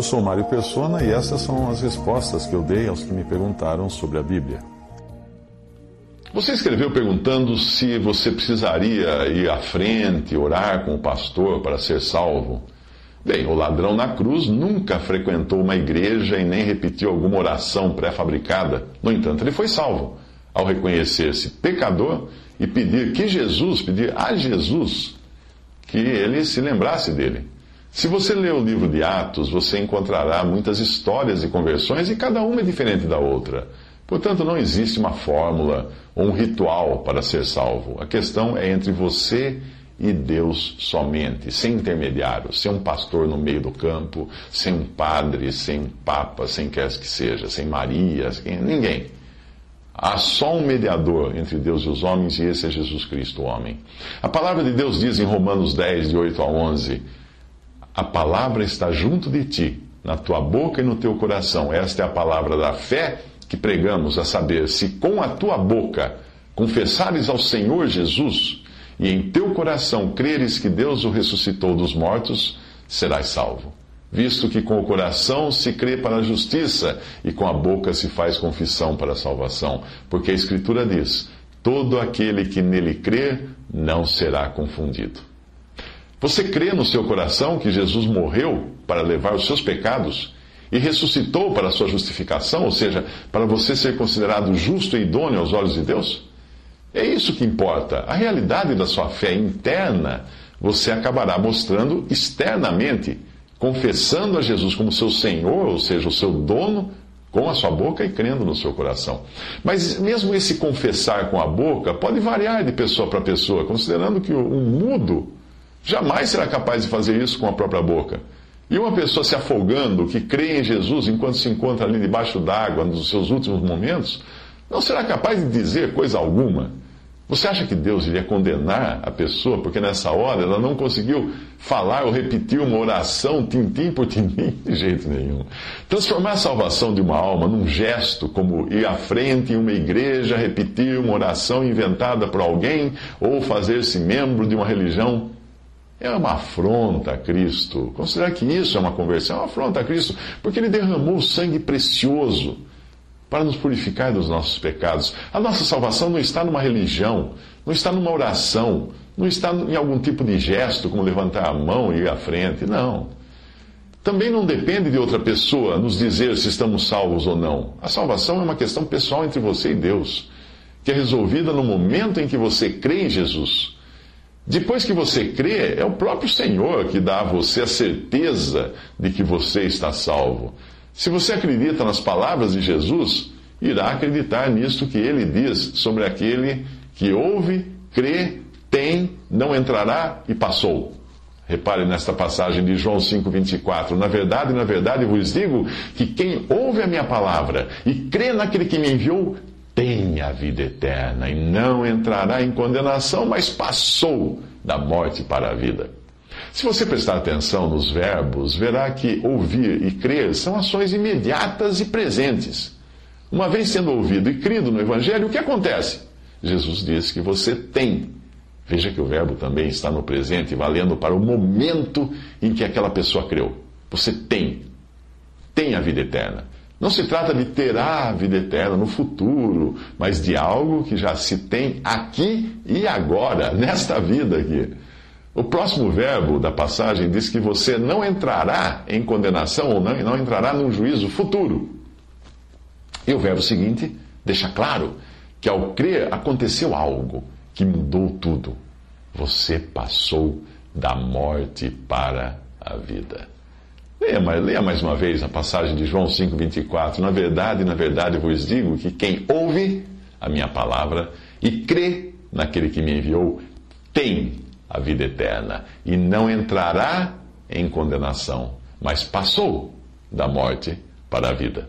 Eu sou Mário Persona e essas são as respostas que eu dei aos que me perguntaram sobre a Bíblia. Você escreveu perguntando se você precisaria ir à frente, orar com o pastor para ser salvo. Bem, o ladrão na cruz nunca frequentou uma igreja e nem repetiu alguma oração pré-fabricada. No entanto, ele foi salvo ao reconhecer-se pecador e pedir que Jesus, pedir a Jesus que ele se lembrasse dele. Se você ler o livro de Atos, você encontrará muitas histórias de conversões e cada uma é diferente da outra. Portanto, não existe uma fórmula ou um ritual para ser salvo. A questão é entre você e Deus somente, sem intermediários, sem um pastor no meio do campo, sem um padre, sem um papa, sem quer que seja, sem Maria, sem ninguém. Há só um mediador entre Deus e os homens, e esse é Jesus Cristo, o homem. A palavra de Deus diz em Romanos 10, de 8 a 11: A palavra está junto de ti, na tua boca e no teu coração. Esta é a palavra da fé que pregamos, a saber, se com a tua boca confessares ao Senhor Jesus e em teu coração creres que Deus o ressuscitou dos mortos, serás salvo. Visto que com o coração se crê para a justiça e com a boca se faz confissão para a salvação. Porque a Escritura diz: todo aquele que nele crer não será confundido. Você crê no seu coração que Jesus morreu para levar os seus pecados? e ressuscitou para a sua justificação, ou seja, para você ser considerado justo e idôneo aos olhos de Deus? É isso que importa. A realidade da sua fé interna você acabará mostrando externamente, confessando a Jesus como seu Senhor, ou seja, o seu dono, com a sua boca e crendo no seu coração. Mas mesmo esse confessar com a boca pode variar de pessoa para pessoa, considerando que um mudo jamais será capaz de fazer isso com a própria boca. E uma pessoa se afogando, que crê em Jesus enquanto se encontra ali debaixo d'água nos seus últimos momentos, não será capaz de dizer coisa alguma. Você acha que Deus iria condenar a pessoa porque nessa hora ela não conseguiu falar ou repetir uma oração tintim por tintim? De jeito nenhum. Transformar a salvação de uma alma num gesto, como ir à frente em uma igreja, repetir uma oração inventada por alguém ou fazer-se membro de uma religião é uma afronta a Cristo. Considerar que isso é uma conversão é uma afronta a Cristo, porque Ele derramou o sangue precioso para nos purificar dos nossos pecados. A nossa salvação não está numa religião, não está numa oração, não está em algum tipo de gesto, como levantar a mão e ir à frente. Não. Também não depende de outra pessoa nos dizer se estamos salvos ou não. A salvação é uma questão pessoal entre você e Deus, que é resolvida no momento em que você crê em Jesus. Depois que você crê, é o próprio Senhor que dá a você a certeza de que você está salvo. Se você acredita nas palavras de Jesus, irá acreditar nisto que ele diz sobre aquele que ouve, crê, tem, não entrará e passou. Repare nesta passagem de João 5,24. Na verdade, na verdade vos digo que quem ouve a minha palavra e crê naquele que me enviou, tem a vida eterna e não entrará em condenação, mas passou da morte para a vida. Se você prestar atenção nos verbos, verá que ouvir e crer são ações imediatas e presentes. Uma vez sendo ouvido e crido no Evangelho, o que acontece? Jesus disse que você tem. Veja que o verbo também está no presente, valendo para o momento em que aquela pessoa creu. Você tem. Tem a vida eterna. Não se trata de ter a vida eterna no futuro, mas de algo que já se tem aqui e agora, nesta vida aqui. O próximo verbo da passagem diz que você não entrará em condenação ou não, não entrará num juízo futuro. E o verbo seguinte deixa claro que ao crer aconteceu algo que mudou tudo. Você passou da morte para a vida. Leia, leia mais uma vez a passagem de João 5,24. Na verdade, na verdade vos digo que quem ouve a minha palavra e crê naquele que me enviou, tem a vida eterna, e não entrará em condenação, mas passou da morte para a vida.